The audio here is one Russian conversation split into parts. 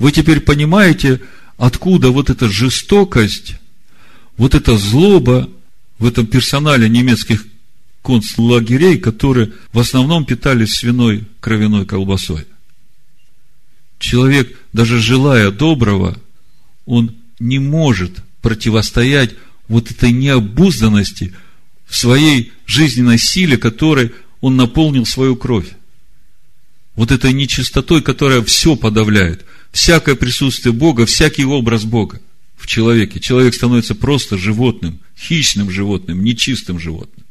Вы теперь понимаете, откуда вот эта жестокость, вот эта злоба в этом персонале немецких концлагерей, которые в основном питались свиной кровяной колбасой. Человек, даже желая доброго, он не может противостоять вот этой необузданности в своей жизненной силе, которой он наполнил свою кровь. Вот этой нечистотой, которая все подавляет. Всякое присутствие Бога, всякий образ Бога в человеке. Человек становится просто животным, хищным животным, нечистым животным.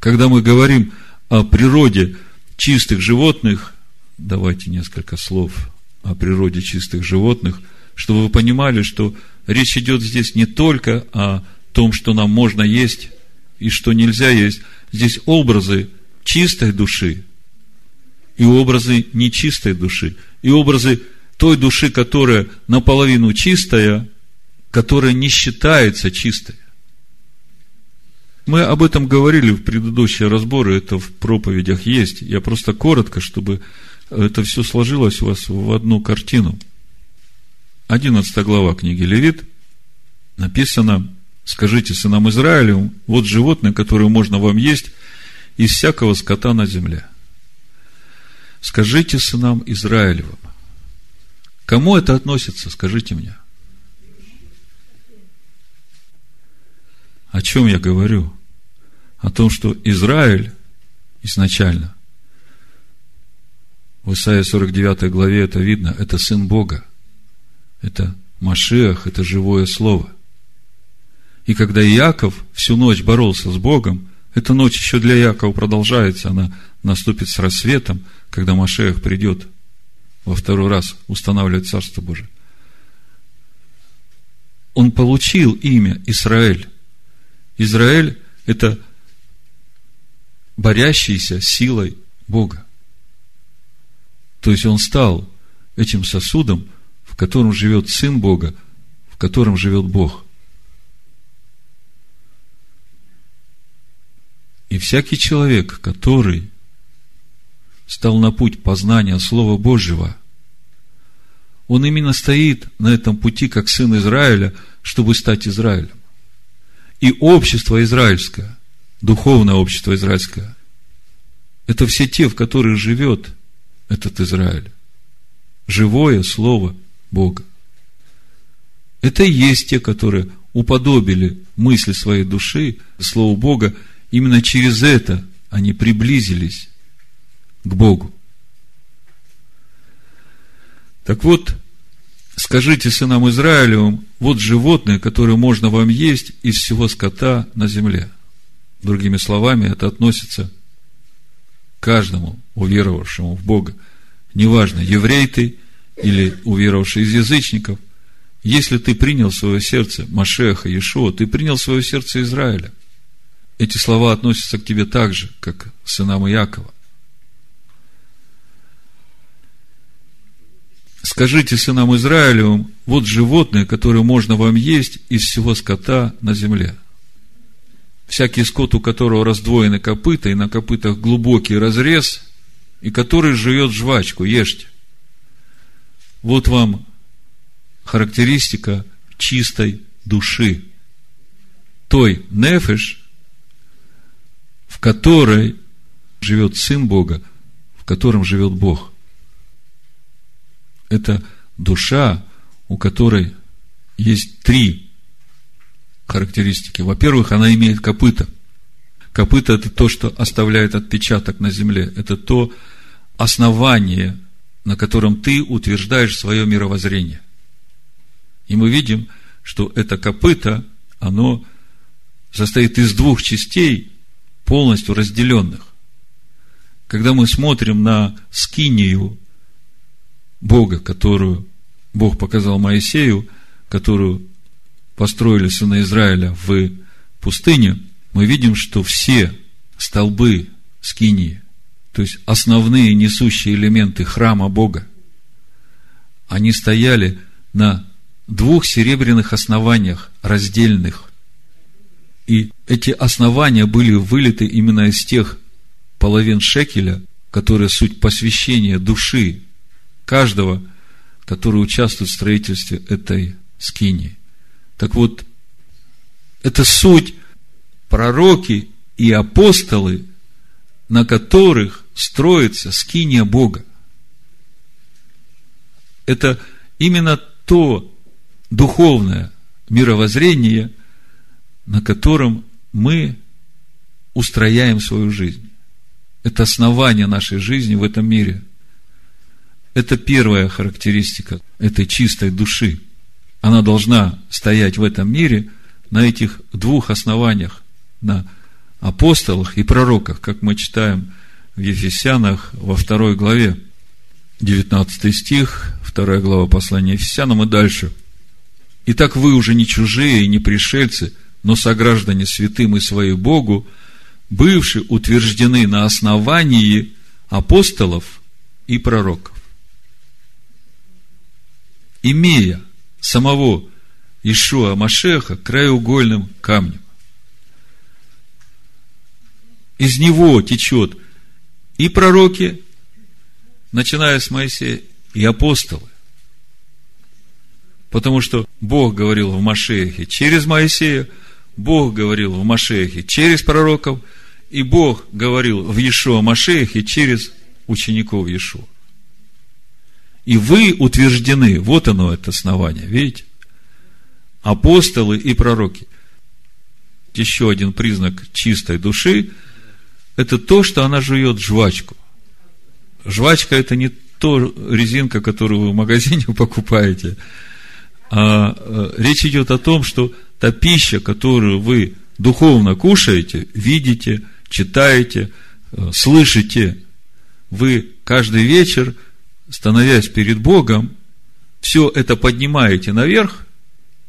Когда мы говорим о природе чистых животных, давайте несколько слов о природе чистых животных, чтобы вы понимали, что речь идет здесь не только о том, что нам можно есть и что нельзя есть. Здесь образы чистой души и образы нечистой души, и образы той души, которая наполовину чистая, которая не считается чистой. Мы об этом говорили в предыдущие разборы, это в проповедях есть. Я просто коротко, чтобы это все сложилось у вас в одну картину. 11 глава книги Левит написано, скажите сынам Израилю, вот животное, которое можно вам есть из всякого скота на земле. Скажите сынам Израилевым. Кому это относится, скажите мне. О чем я говорю? О том, что Израиль изначально, в Исаии 49 главе это видно, это сын Бога. Это Машиах, это живое слово. И когда Иаков всю ночь боролся с Богом, эта ночь еще для Иакова продолжается, она наступит с рассветом, когда Машех придет во второй раз устанавливать Царство Божие. Он получил имя Израиль. Израиль – это борящийся силой Бога. То есть он стал этим сосудом, в котором живет Сын Бога, в котором живет Бог. И всякий человек, который стал на путь познания Слова Божьего, он именно стоит на этом пути, как сын Израиля, чтобы стать Израилем. И общество израильское, духовное общество израильское, это все те, в которых живет этот Израиль. Живое Слово Бога. Это и есть те, которые уподобили мысли своей души, Слову Бога, именно через это они приблизились к Богу. Так вот, скажите сынам Израилевым, вот животные, которые можно вам есть из всего скота на земле. Другими словами, это относится к каждому уверовавшему в Бога. Неважно, еврей ты или уверовавший из язычников, если ты принял свое сердце Машеха, Иешуа, ты принял свое сердце Израиля. Эти слова относятся к тебе так же, как к сынам Иакова. Скажите сынам Израилевым, вот животные, которые можно вам есть из всего скота на земле. Всякий скот, у которого раздвоены копыта, и на копытах глубокий разрез, и который жует жвачку, ешьте. Вот вам характеристика чистой души. Той нефеш, в которой живет Сын Бога, в котором живет Бог – это душа, у которой есть три характеристики. Во-первых, она имеет копыта. Копыта – это то, что оставляет отпечаток на земле. Это то основание, на котором ты утверждаешь свое мировоззрение. И мы видим, что это копыта, оно состоит из двух частей, полностью разделенных. Когда мы смотрим на скинию Бога, которую Бог показал Моисею, которую построили сыны Израиля в пустыне, мы видим, что все столбы скинии, то есть основные несущие элементы храма Бога, они стояли на двух серебряных основаниях, раздельных. И эти основания были вылиты именно из тех половин шекеля, которые суть посвящения души каждого, которые участвуют в строительстве этой скинии. Так вот, это суть пророки и апостолы, на которых строится скиния Бога. Это именно то духовное мировоззрение, на котором мы устрояем свою жизнь. Это основание нашей жизни в этом мире. Это первая характеристика этой чистой души. Она должна стоять в этом мире на этих двух основаниях, на апостолах и пророках, как мы читаем в Ефесянах во второй главе, 19 стих, вторая глава послания Ефесянам и дальше. «Итак, вы уже не чужие и не пришельцы, но сограждане святым и свои Богу, бывшие утверждены на основании апостолов и пророков, имея самого Ишуа Машеха краеугольным камнем. Из него течет и пророки, начиная с Моисея, и апостолы. Потому что Бог говорил в Машехе через Моисея, Бог говорил в Машехе через пророков, и Бог говорил в Иешуа Машехе через учеников Иешуа. И вы утверждены, вот оно это основание, видите? Апостолы и пророки. Еще один признак чистой души – это то, что она жует жвачку. Жвачка – это не то резинка, которую вы в магазине покупаете, а э, речь идет о том, что та пища, которую вы духовно кушаете, видите, читаете, э, слышите, вы каждый вечер, становясь перед Богом, все это поднимаете наверх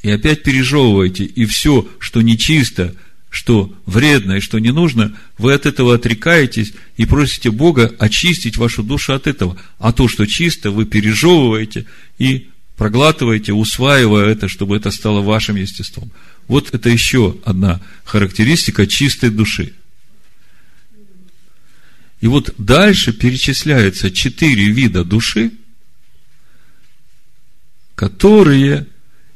и опять пережевываете, и все, что нечисто – что вредно и что не нужно, вы от этого отрекаетесь и просите Бога очистить вашу душу от этого. А то, что чисто, вы пережевываете и проглатываете, усваивая это, чтобы это стало вашим естеством. Вот это еще одна характеристика чистой души. И вот дальше перечисляется четыре вида души, которые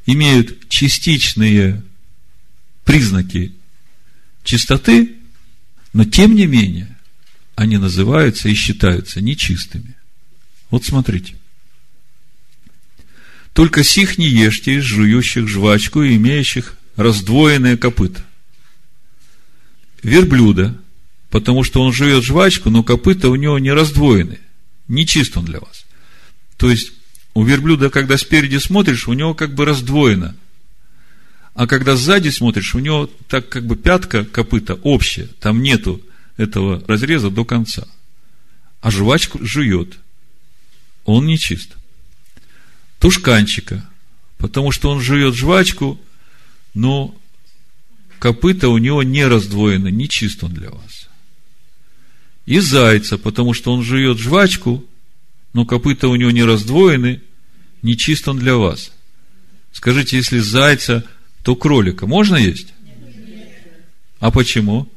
имеют частичные признаки чистоты, но тем не менее они называются и считаются нечистыми. Вот смотрите. Только сих не ешьте из жующих жвачку и имеющих раздвоенные копыта. Верблюда, потому что он жует жвачку, но копыта у него не раздвоены. Не чист он для вас. То есть, у верблюда, когда спереди смотришь, у него как бы раздвоено а когда сзади смотришь, у него так как бы пятка копыта общая, там нету этого разреза до конца. А жвачку жует. Он не чист. Тушканчика, потому что он жует жвачку, но копыта у него не раздвоено, не чист он для вас. И зайца, потому что он жует жвачку, но копыта у него не раздвоены, не чист он для вас. Скажите, если зайца то кролика можно есть? А почему?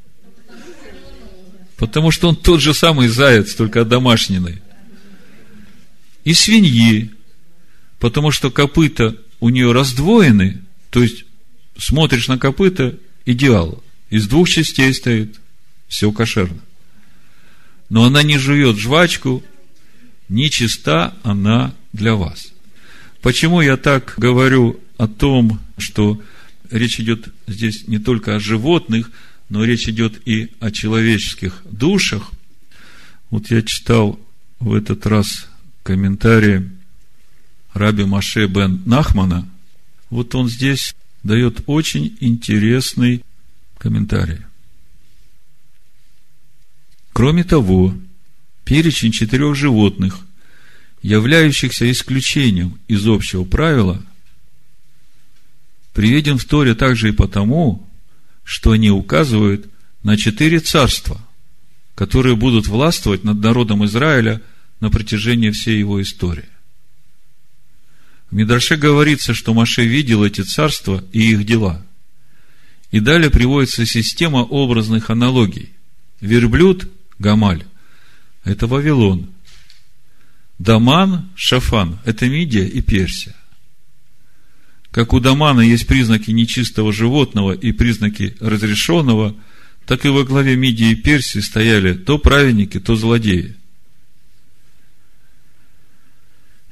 Потому что он тот же самый заяц, только домашний. И свиньи, потому что копыта у нее раздвоены, то есть смотришь на копыта, идеал. Из двух частей стоит, все кошерно. Но она не жует жвачку, не чиста она для вас. Почему я так говорю о том, что речь идет здесь не только о животных, но речь идет и о человеческих душах. Вот я читал в этот раз комментарии Раби Маше бен Нахмана. Вот он здесь дает очень интересный комментарий. Кроме того, перечень четырех животных, являющихся исключением из общего правила – приведен в Торе также и потому, что они указывают на четыре царства, которые будут властвовать над народом Израиля на протяжении всей его истории. В Мидраше говорится, что Маше видел эти царства и их дела. И далее приводится система образных аналогий. Верблюд – Гамаль, это Вавилон. Даман, Шафан – это Мидия и Персия. Как у Дамана есть признаки нечистого животного и признаки разрешенного, так и во главе Мидии и Персии стояли то праведники, то злодеи.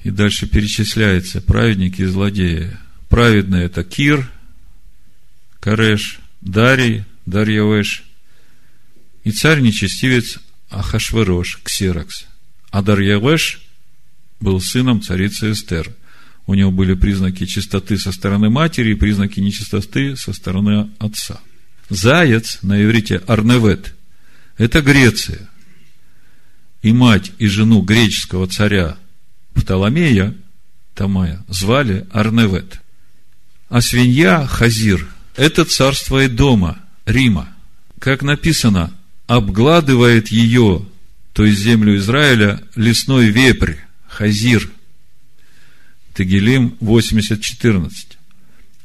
И дальше перечисляется праведники и злодеи. Праведные – это Кир, Кареш, Дарий, Дарьявеш и царь-нечестивец Ахашверош, Ксеракс. А Дарьявеш был сыном царицы Эстер. У него были признаки чистоты со стороны матери и признаки нечистоты со стороны отца. Заяц на иврите Арневет – это Греция. И мать, и жену греческого царя Птоломея, Тамая, звали Арневет. А свинья Хазир – это царство дома Рима. Как написано, обгладывает ее, то есть землю Израиля, лесной вепрь, Хазир. Тагилим 80.14.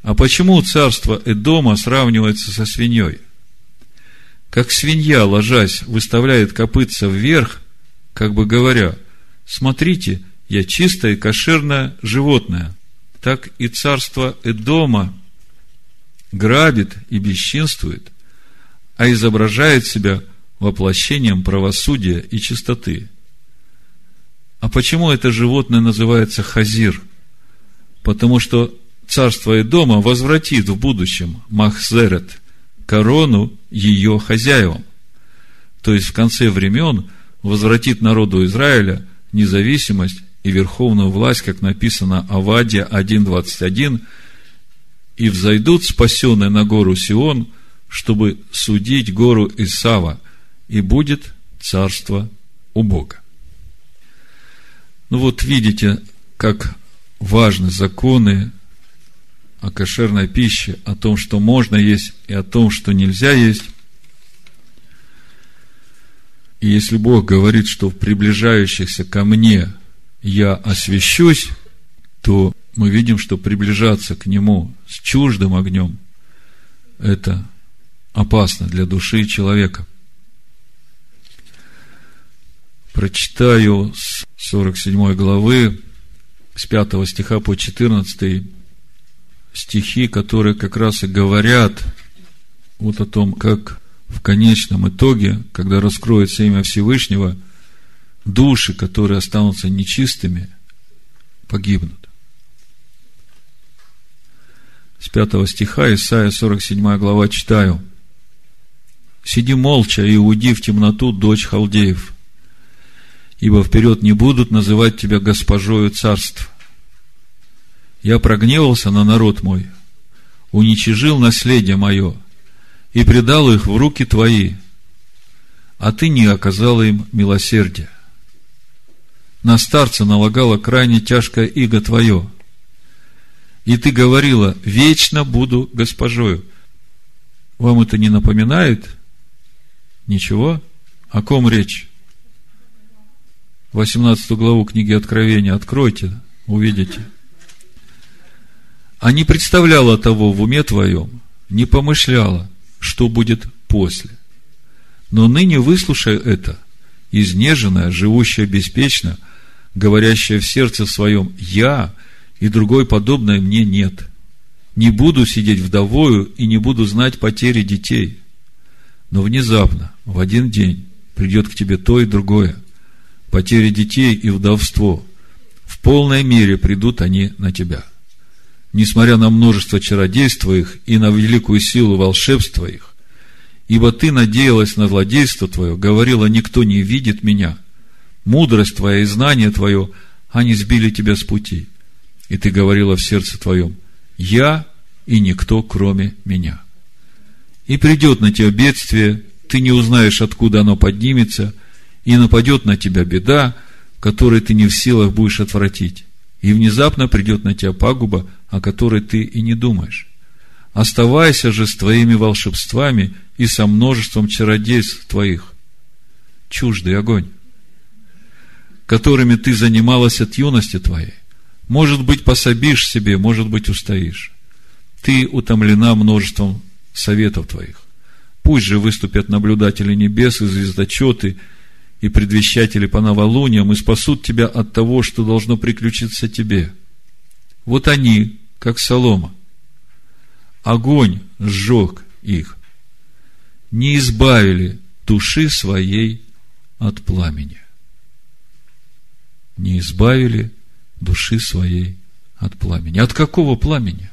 А почему царство Эдома сравнивается со свиньей? Как свинья, ложась, выставляет копытца вверх, как бы говоря, смотрите, я чистое кошерное животное. Так и царство Эдома грабит и бесчинствует, а изображает себя воплощением правосудия и чистоты. А почему это животное называется Хазир? Потому что царство Эдома возвратит в будущем Махзерет корону ее хозяевам. То есть в конце времен возвратит народу Израиля независимость и верховную власть, как написано Авадия 1.21, и взойдут спасенные на гору Сион, чтобы судить гору Исава, и будет царство у Бога. Ну вот видите, как важны законы о кошерной пище, о том, что можно есть, и о том, что нельзя есть. И если Бог говорит, что в приближающихся ко мне – я освящусь, то мы видим, что приближаться к Нему с чуждым огнем – это опасно для души человека. Прочитаю с 47 главы, с 5 стиха по 14 стихи, которые как раз и говорят вот о том, как в конечном итоге, когда раскроется имя Всевышнего – души, которые останутся нечистыми, погибнут. С пятого стиха Исайя 47 глава читаю. «Сиди молча и уйди в темноту, дочь халдеев, ибо вперед не будут называть тебя госпожою царств. Я прогневался на народ мой, уничижил наследие мое и предал их в руки твои, а ты не оказала им милосердия на старца налагала крайне тяжкое иго твое. И ты говорила, вечно буду госпожою. Вам это не напоминает? Ничего? О ком речь? 18 главу книги Откровения откройте, увидите. А не представляла того в уме твоем, не помышляла, что будет после. Но ныне выслушай это, изнеженная, живущая беспечно – говорящая в сердце своем «Я» и другой подобное мне нет. Не буду сидеть вдовою и не буду знать потери детей. Но внезапно, в один день, придет к тебе то и другое. Потери детей и вдовство. В полной мере придут они на тебя. Несмотря на множество чародейства их и на великую силу волшебства их, ибо ты надеялась на злодейство твое, говорила, никто не видит меня – мудрость твоя и знание твое, они сбили тебя с пути. И ты говорила в сердце твоем, я и никто, кроме меня. И придет на тебя бедствие, ты не узнаешь, откуда оно поднимется, и нападет на тебя беда, которой ты не в силах будешь отвратить. И внезапно придет на тебя пагуба, о которой ты и не думаешь. Оставайся же с твоими волшебствами и со множеством чародейств твоих. Чуждый огонь которыми ты занималась от юности твоей. Может быть, пособишь себе, может быть, устоишь. Ты утомлена множеством советов твоих. Пусть же выступят наблюдатели небес и звездочеты, и предвещатели по новолуниям, и спасут тебя от того, что должно приключиться тебе. Вот они, как солома. Огонь сжег их. Не избавили души своей от пламени. Не избавили души своей от пламени. От какого пламени?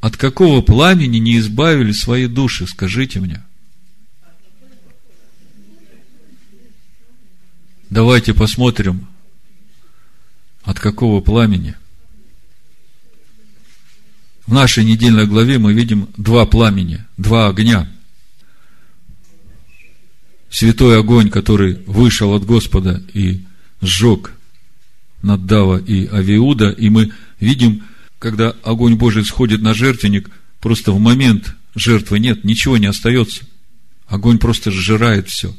От какого пламени не избавили свои души, скажите мне? Давайте посмотрим, от какого пламени. В нашей недельной главе мы видим два пламени, два огня. Святой огонь, который вышел от Господа и сжег Наддава и Авиуда, и мы видим, когда огонь Божий сходит на жертвенник, просто в момент жертвы нет, ничего не остается. Огонь просто сжирает все.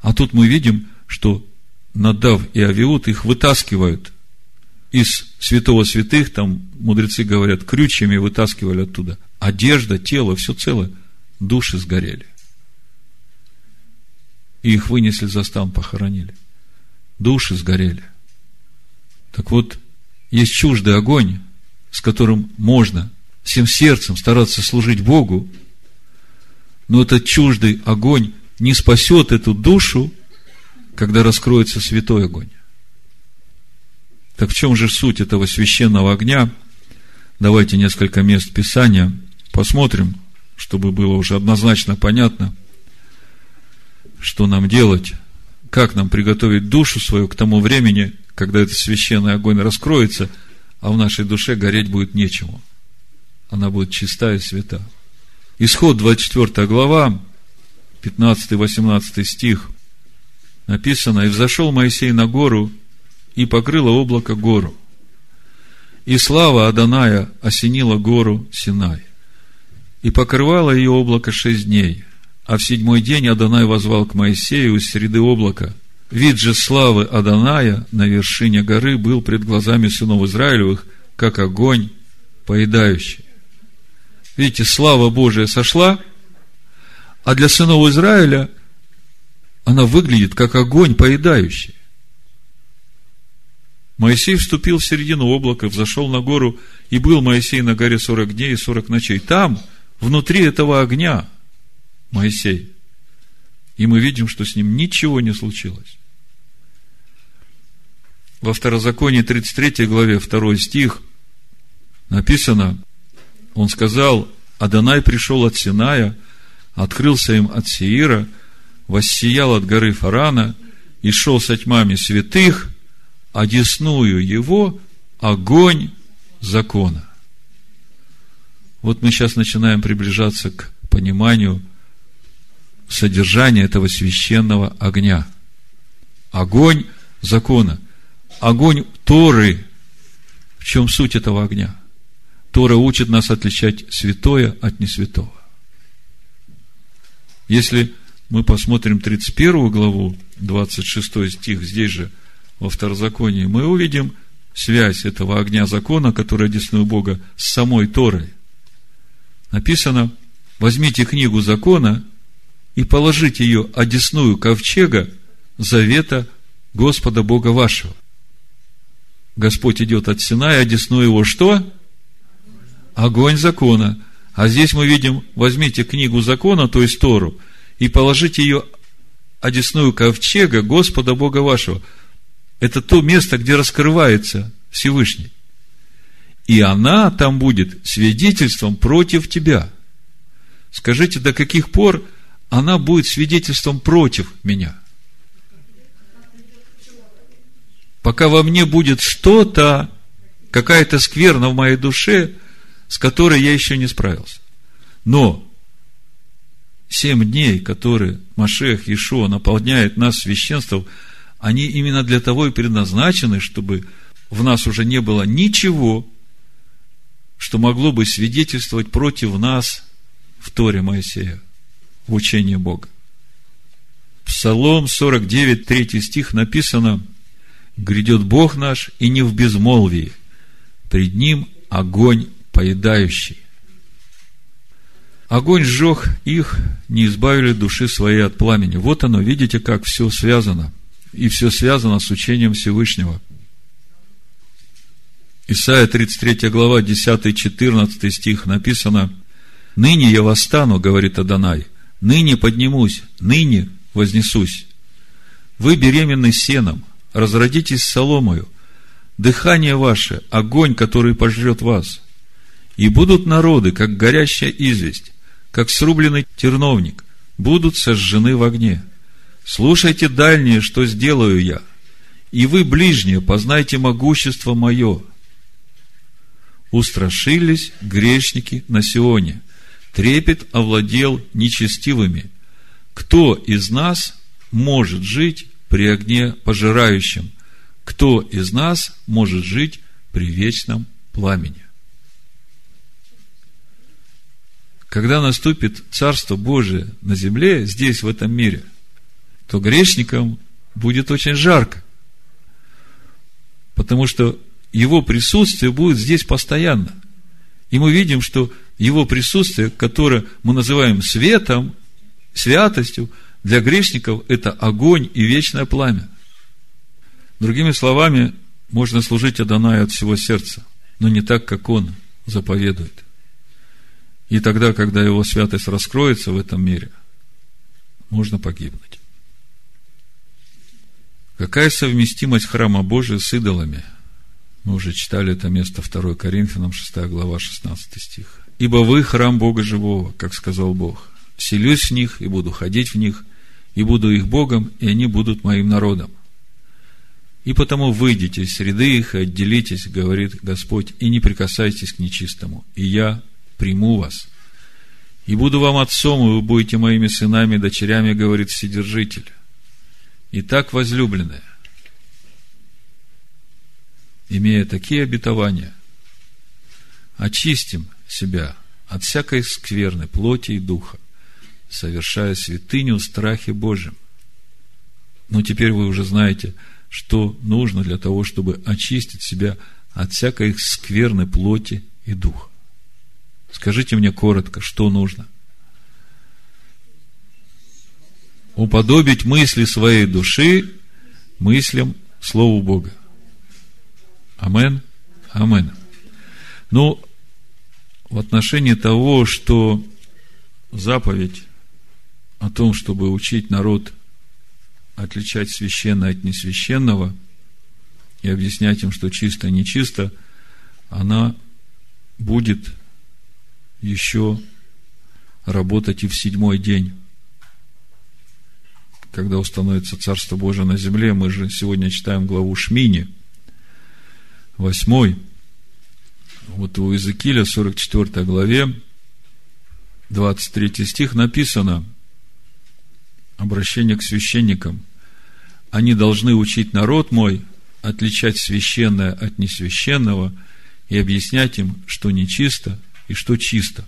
А тут мы видим, что Надав и Авиуд их вытаскивают из святого святых, там мудрецы говорят, крючьями вытаскивали оттуда. Одежда, тело, все целое. Души сгорели. И их вынесли за стан, похоронили. Души сгорели. Так вот, есть чуждый огонь, с которым можно всем сердцем стараться служить Богу, но этот чуждый огонь не спасет эту душу, когда раскроется святой огонь. Так в чем же суть этого священного огня? Давайте несколько мест Писания посмотрим, чтобы было уже однозначно понятно, что нам делать, как нам приготовить душу свою к тому времени, когда этот священный огонь раскроется, а в нашей душе гореть будет нечему. Она будет чистая и свята. Исход 24 глава, 15-18 стих, написано, «И взошел Моисей на гору, и покрыло облако гору. И слава Аданая осенила гору Синай. И покрывало ее облако шесть дней. А в седьмой день Адонай возвал к Моисею из среды облака – Вид же славы Аданая на вершине горы был пред глазами сынов Израилевых, как огонь поедающий. Видите, слава Божия сошла, а для сынов Израиля она выглядит как огонь поедающий. Моисей вступил в середину облака, взошел на гору, и был Моисей на горе сорок дней и сорок ночей. Там, внутри этого огня, Моисей. И мы видим, что с ним ничего не случилось во Второзаконии 33 главе 2 стих написано, он сказал, Адонай пришел от Синая, открылся им от Сеира, воссиял от горы Фарана и шел со тьмами святых, а десную его огонь закона. Вот мы сейчас начинаем приближаться к пониманию содержания этого священного огня. Огонь закона огонь Торы. В чем суть этого огня? Тора учит нас отличать святое от несвятого. Если мы посмотрим 31 главу, 26 стих, здесь же, во Второзаконии, мы увидим связь этого огня закона, который одесную Бога, с самой Торой. Написано, возьмите книгу закона и положите ее одесную ковчега завета Господа Бога вашего. Господь идет от Синая, одесну его что? Огонь закона. А здесь мы видим, возьмите книгу закона, то есть Тору, и положите ее одесную ковчега Господа Бога вашего. Это то место, где раскрывается Всевышний. И она там будет свидетельством против тебя. Скажите, до каких пор она будет свидетельством против меня? пока во мне будет что-то, какая-то скверна в моей душе, с которой я еще не справился. Но семь дней, которые Машех Иешуа наполняет нас священством, они именно для того и предназначены, чтобы в нас уже не было ничего, что могло бы свидетельствовать против нас в Торе Моисея, в учении Бога. Псалом 49, 3 стих написано – грядет Бог наш и не в безмолвии, пред Ним огонь поедающий. Огонь сжег их, не избавили души своей от пламени. Вот оно, видите, как все связано. И все связано с учением Всевышнего. Исайя 33 глава, 10-14 стих написано, «Ныне я восстану, говорит Адонай, ныне поднимусь, ныне вознесусь. Вы беременны сеном, разродитесь соломою, дыхание ваше, огонь, который пожрет вас. И будут народы, как горящая известь, как срубленный терновник, будут сожжены в огне. Слушайте дальние, что сделаю я, и вы, ближние, познайте могущество мое. Устрашились грешники на Сионе, трепет овладел нечестивыми. Кто из нас может жить при огне пожирающем? Кто из нас может жить при вечном пламени? Когда наступит Царство Божие на земле, здесь, в этом мире, то грешникам будет очень жарко. Потому что его присутствие будет здесь постоянно. И мы видим, что его присутствие, которое мы называем светом, святостью, для грешников это огонь и вечное пламя. Другими словами, можно служить Адонаю от всего сердца, но не так, как он заповедует. И тогда, когда его святость раскроется в этом мире, можно погибнуть. Какая совместимость храма Божия с идолами? Мы уже читали это место 2 Коринфянам, 6 глава, 16 стих. «Ибо вы храм Бога живого, как сказал Бог. Селюсь в них и буду ходить в них, и буду их Богом, и они будут моим народом. И потому выйдите из среды их и отделитесь, говорит Господь, и не прикасайтесь к нечистому, и я приму вас. И буду вам отцом, и вы будете моими сынами и дочерями, говорит Вседержитель. Итак, возлюбленные, имея такие обетования, очистим себя от всякой скверной плоти и духа, совершая святыню в страхе Божьем. Но теперь вы уже знаете, что нужно для того, чтобы очистить себя от всякой скверной плоти и духа. Скажите мне коротко, что нужно? Уподобить мысли своей души мыслям Слову Бога. Амен. Амен. Ну, в отношении того, что заповедь о том, чтобы учить народ отличать священное от несвященного и объяснять им, что чисто и нечисто, она будет еще работать и в седьмой день, когда установится Царство Божие на земле. Мы же сегодня читаем главу Шмини, восьмой. Вот у Иезекииля, 44 главе, 23 стих написано, обращение к священникам. Они должны учить народ мой отличать священное от несвященного и объяснять им, что нечисто и что чисто.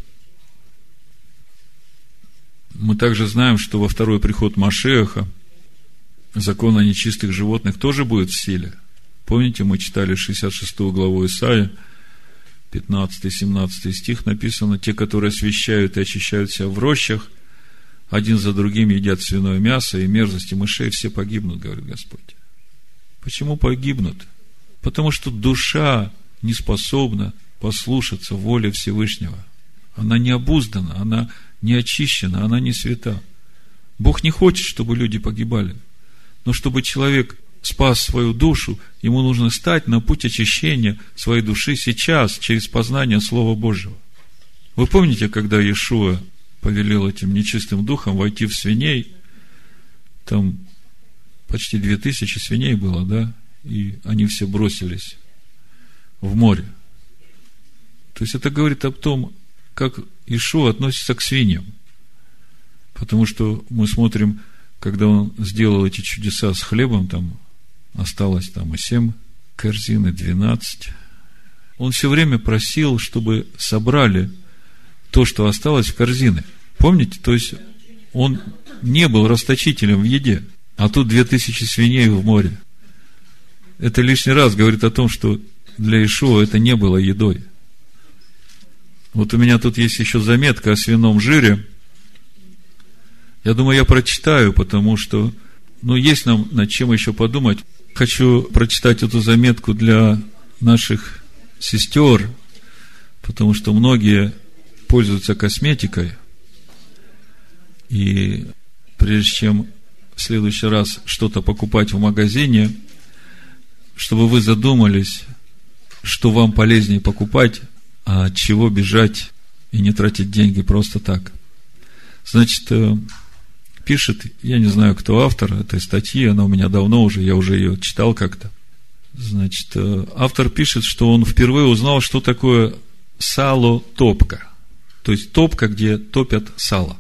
Мы также знаем, что во второй приход Машеха закон о нечистых животных тоже будет в силе. Помните, мы читали 66 главу Исаия, 15-17 стих написано, те, которые освящают и очищают себя в рощах, один за другим едят свиное мясо и мерзости мышей, все погибнут, говорит Господь. Почему погибнут? Потому что душа не способна послушаться воле Всевышнего. Она не обуздана, она не очищена, она не свята. Бог не хочет, чтобы люди погибали. Но чтобы человек спас свою душу, ему нужно стать на путь очищения своей души сейчас, через познание Слова Божьего. Вы помните, когда Иешуа повелел этим нечистым духом войти в свиней, там почти две тысячи свиней было, да, и они все бросились в море. То есть это говорит о том, как Ишуа относится к свиньям. Потому что мы смотрим, когда он сделал эти чудеса с хлебом, там осталось там и семь корзин, и двенадцать. Он все время просил, чтобы собрали то, что осталось в корзины. Помните? То есть он не был расточителем в еде, а тут две тысячи свиней в море. Это лишний раз говорит о том, что для Ишуа это не было едой. Вот у меня тут есть еще заметка о свином жире. Я думаю, я прочитаю, потому что, ну, есть нам над чем еще подумать. Хочу прочитать эту заметку для наших сестер, потому что многие пользуются косметикой. И прежде чем в следующий раз что-то покупать в магазине, чтобы вы задумались, что вам полезнее покупать, а чего бежать и не тратить деньги просто так. Значит, э, пишет, я не знаю, кто автор этой статьи, она у меня давно уже, я уже ее читал как-то. Значит, э, автор пишет, что он впервые узнал, что такое сало-топка. То есть топка, где топят сало.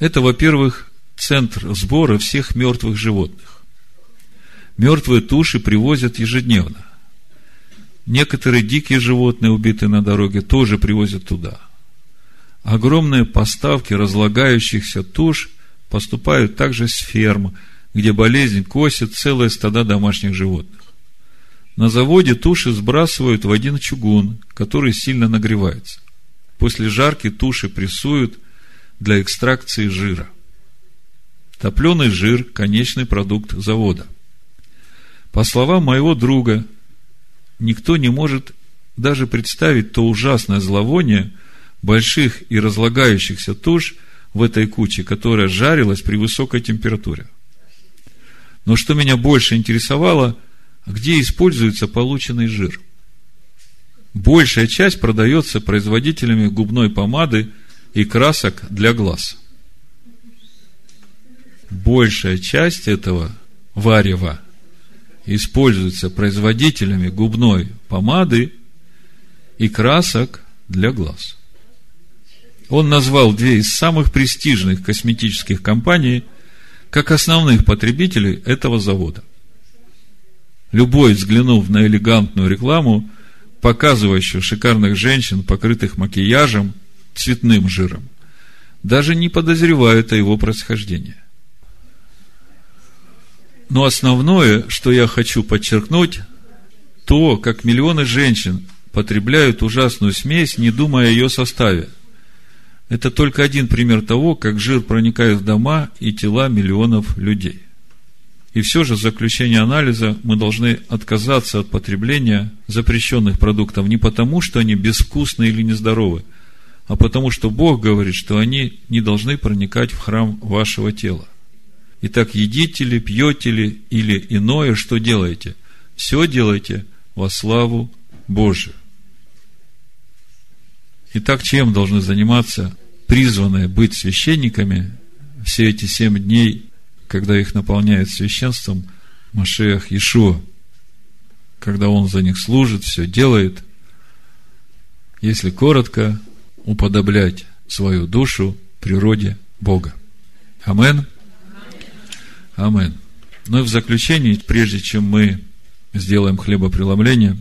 Это, во-первых, центр сбора всех мертвых животных. Мертвые туши привозят ежедневно. Некоторые дикие животные, убитые на дороге, тоже привозят туда. Огромные поставки разлагающихся туш поступают также с ферм, где болезнь косит целые стада домашних животных. На заводе туши сбрасывают в один чугун, который сильно нагревается. После жарки туши прессуют для экстракции жира. Топленый жир – конечный продукт завода. По словам моего друга, никто не может даже представить то ужасное зловоние больших и разлагающихся туш в этой куче, которая жарилась при высокой температуре. Но что меня больше интересовало, где используется полученный жир. Большая часть продается производителями губной помады и красок для глаз. Большая часть этого варева используется производителями губной помады и красок для глаз. Он назвал две из самых престижных косметических компаний как основных потребителей этого завода. Любой, взглянув на элегантную рекламу, показывающую шикарных женщин, покрытых макияжем, цветным жиром, даже не подозревает о его происхождении. Но основное, что я хочу подчеркнуть, то, как миллионы женщин потребляют ужасную смесь, не думая о ее составе. Это только один пример того, как жир проникает в дома и тела миллионов людей. И все же, в заключение анализа, мы должны отказаться от потребления запрещенных продуктов не потому, что они безвкусны или нездоровы, а потому, что Бог говорит, что они не должны проникать в храм вашего тела. Итак, едите ли, пьете ли или иное, что делаете? Все делайте во славу Божию. Итак, чем должны заниматься призванные быть священниками все эти семь дней, когда их наполняет священством Машех Ишуа, когда он за них служит, все делает, если коротко, уподоблять свою душу природе Бога. Амин. Амин. Ну и в заключение, прежде чем мы сделаем хлебопреломление,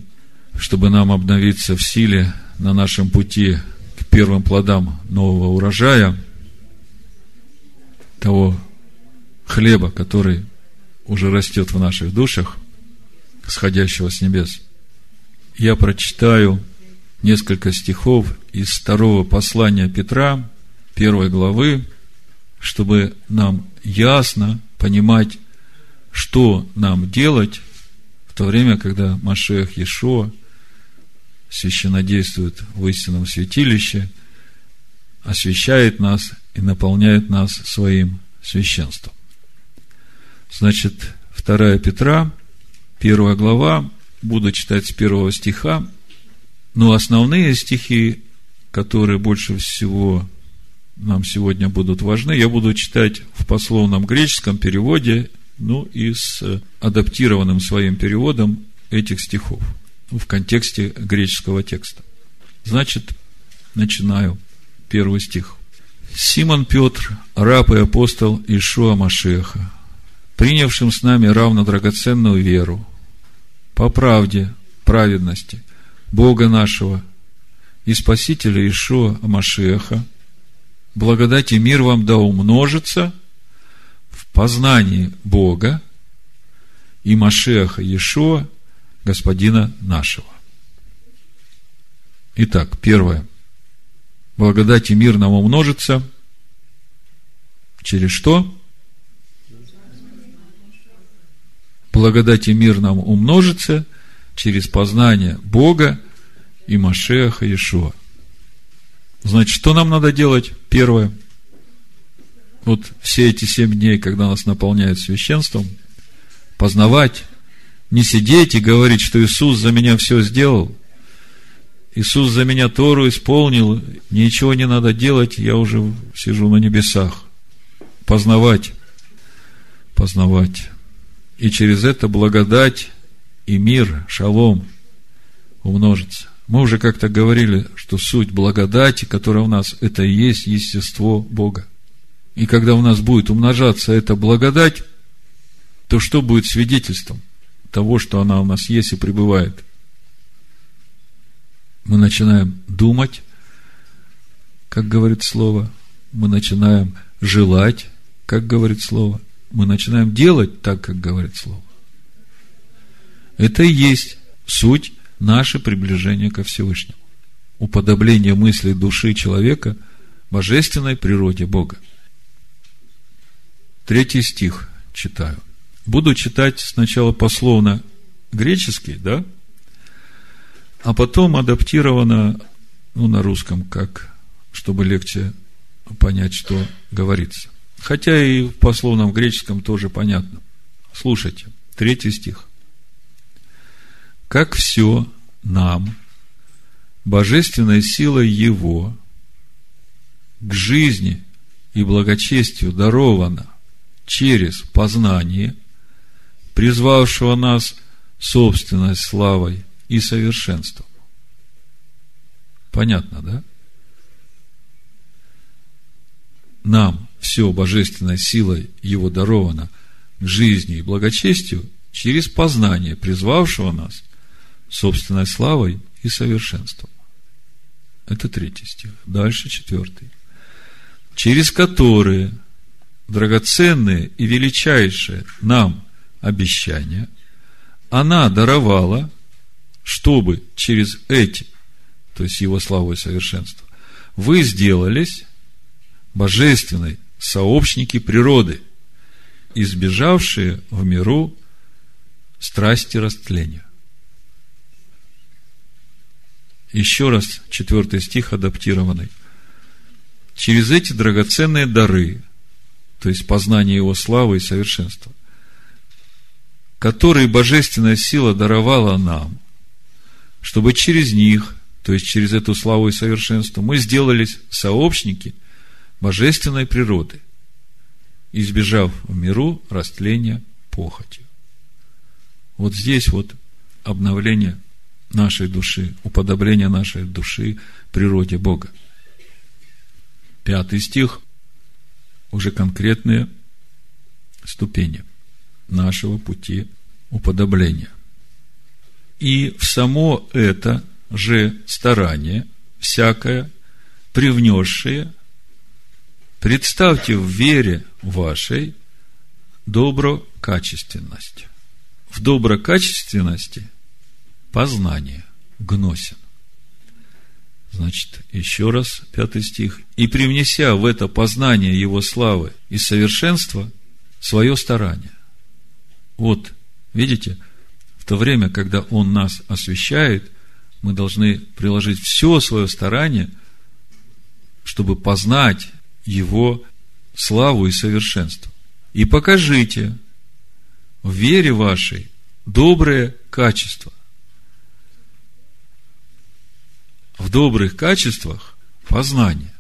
чтобы нам обновиться в силе на нашем пути к первым плодам нового урожая, того хлеба, который уже растет в наших душах, сходящего с небес, я прочитаю несколько стихов из второго послания Петра, первой главы, чтобы нам ясно понимать, что нам делать в то время, когда Машех Ешо священнодействует в истинном святилище, освящает нас и наполняет нас своим священством. Значит, 2 Петра, 1 глава, буду читать с первого стиха, но основные стихи, которые больше всего нам сегодня будут важны, я буду читать в пословном греческом переводе, ну и с адаптированным своим переводом этих стихов в контексте греческого текста. Значит, начинаю. Первый стих. Симон Петр, раб и апостол Ишуа Машеха, принявшим с нами равно драгоценную веру, по правде, праведности, Бога нашего и Спасителя Ишуа Машеха, благодать и мир вам да умножится в познании Бога и Машеха Иешуа, Господина нашего. Итак, первое. Благодать и мир нам умножится. Через что? Благодать и мир нам умножится через познание Бога и Машеха Иешуа. Значит, что нам надо делать? Первое. Вот все эти семь дней, когда нас наполняют священством, познавать, не сидеть и говорить, что Иисус за меня все сделал. Иисус за меня Тору исполнил, ничего не надо делать, я уже сижу на небесах. Познавать, познавать. И через это благодать и мир, шалом умножится. Мы уже как-то говорили, что суть благодати, которая у нас, это и есть естество Бога. И когда у нас будет умножаться эта благодать, то что будет свидетельством того, что она у нас есть и пребывает? Мы начинаем думать, как говорит Слово, мы начинаем желать, как говорит Слово, мы начинаем делать так, как говорит Слово. Это и есть суть наше приближение ко Всевышнему. Уподобление мысли души человека божественной природе Бога. Третий стих читаю. Буду читать сначала пословно греческий, да, а потом адаптировано ну, на русском, как, чтобы легче понять, что говорится. Хотя и в пословном греческом тоже понятно. Слушайте, третий стих как все нам, божественной силой Его, к жизни и благочестию даровано через познание, призвавшего нас собственной славой и совершенством. Понятно, да? Нам все божественной силой Его даровано к жизни и благочестию через познание, призвавшего нас собственной славой и совершенством. Это третий стих. Дальше четвертый. Через которые драгоценные и величайшие нам обещания она даровала, чтобы через эти, то есть его славу и совершенство, вы сделались божественной сообщники природы, избежавшие в миру страсти растления. Еще раз, четвертый стих адаптированный. Через эти драгоценные дары, то есть познание Его славы и совершенства, которые божественная сила даровала нам, чтобы через них, то есть через эту славу и совершенство, мы сделались сообщники божественной природы, избежав в миру растления похотью. Вот здесь вот обновление нашей души, уподобление нашей души природе Бога. Пятый стих, уже конкретные ступени нашего пути уподобления. И в само это же старание, всякое, привнесшее, представьте в вере вашей доброкачественность. В доброкачественности – познание, гносин. Значит, еще раз, пятый стих. «И привнеся в это познание Его славы и совершенства свое старание». Вот, видите, в то время, когда Он нас освещает, мы должны приложить все свое старание, чтобы познать Его славу и совершенство. И покажите в вере вашей доброе качество, в добрых качествах познание.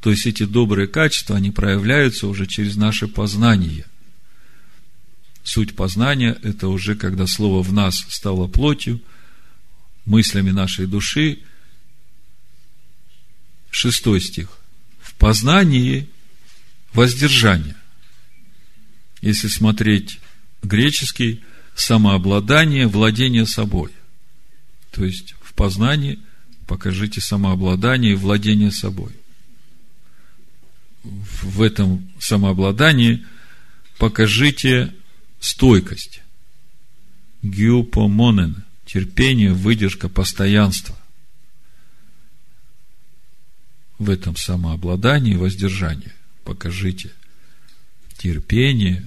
То есть эти добрые качества, они проявляются уже через наше познание. Суть познания – это уже когда Слово в нас стало плотью, мыслями нашей души. Шестой стих. В познании воздержание. Если смотреть греческий, самообладание, владение собой. То есть в познании – покажите самообладание и владение собой. В этом самообладании покажите стойкость. Гюпомонен, терпение, выдержка, постоянство. в этом самообладании и воздержании. Покажите терпение,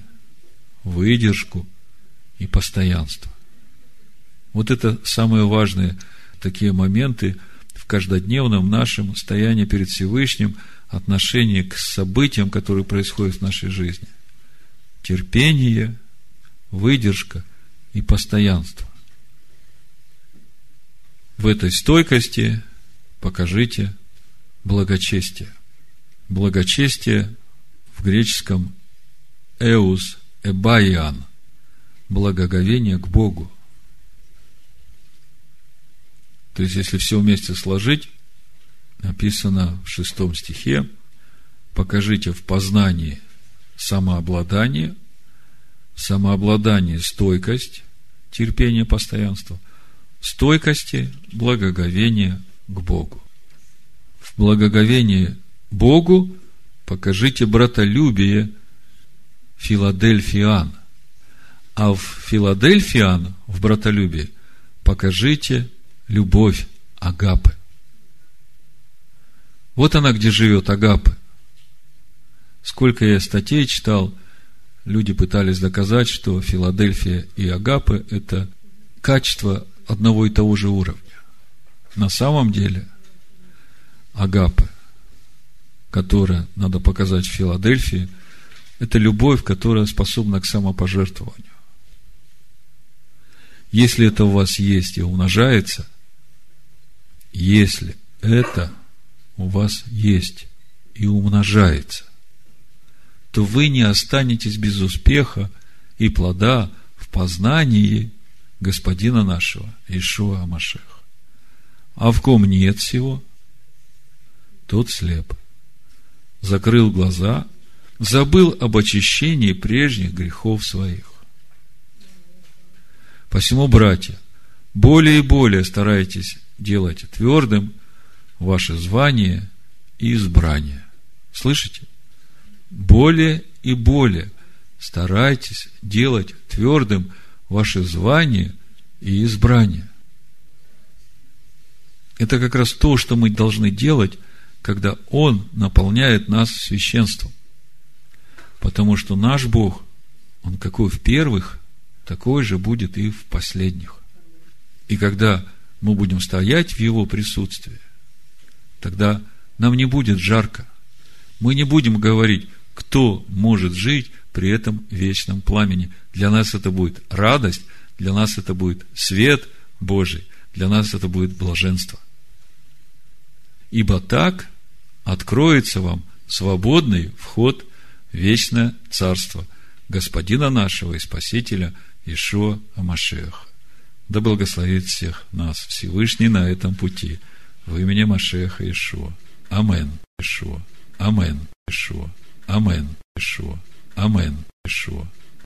выдержку и постоянство. Вот это самые важные такие моменты в каждодневном нашем состоянии перед Всевышним, отношении к событиям, которые происходят в нашей жизни. Терпение, выдержка и постоянство. В этой стойкости покажите благочестие. Благочестие в греческом эус эбайан, благоговение к Богу. То есть, если все вместе сложить, написано в шестом стихе, покажите в познании самообладание, самообладание стойкость, терпение, постоянство, стойкости, благоговение к Богу. В благоговении Богу покажите братолюбие Филадельфиан. А в Филадельфиан, в братолюбии, покажите любовь Агапы. Вот она, где живет Агапы. Сколько я статей читал, люди пытались доказать, что Филадельфия и Агапы – это качество одного и того же уровня. На самом деле, Агапы, которая надо показать в Филадельфии, это любовь, которая способна к самопожертвованию. Если это у вас есть и умножается – если это у вас есть и умножается, то вы не останетесь без успеха и плода в познании Господина нашего, Ишуа Амашеха. А в ком нет всего, тот слеп. Закрыл глаза, забыл об очищении прежних грехов своих. Посему, братья, более и более старайтесь делайте твердым ваше звание и избрание. Слышите? Более и более старайтесь делать твердым ваше звание и избрание. Это как раз то, что мы должны делать, когда Он наполняет нас священством. Потому что наш Бог, Он какой в первых, такой же будет и в последних. И когда мы будем стоять в Его присутствии, тогда нам не будет жарко. Мы не будем говорить, кто может жить при этом вечном пламени. Для нас это будет радость, для нас это будет свет Божий, для нас это будет блаженство. Ибо так откроется вам свободный вход в вечное царство Господина нашего и Спасителя Ишуа Амашеха. Да благословит всех нас Всевышний на этом пути. В имени Машеха Ишуа. Амен. Ишуа. Амен. Ишуа. Амен. Ишуа. Амен. Ишуа.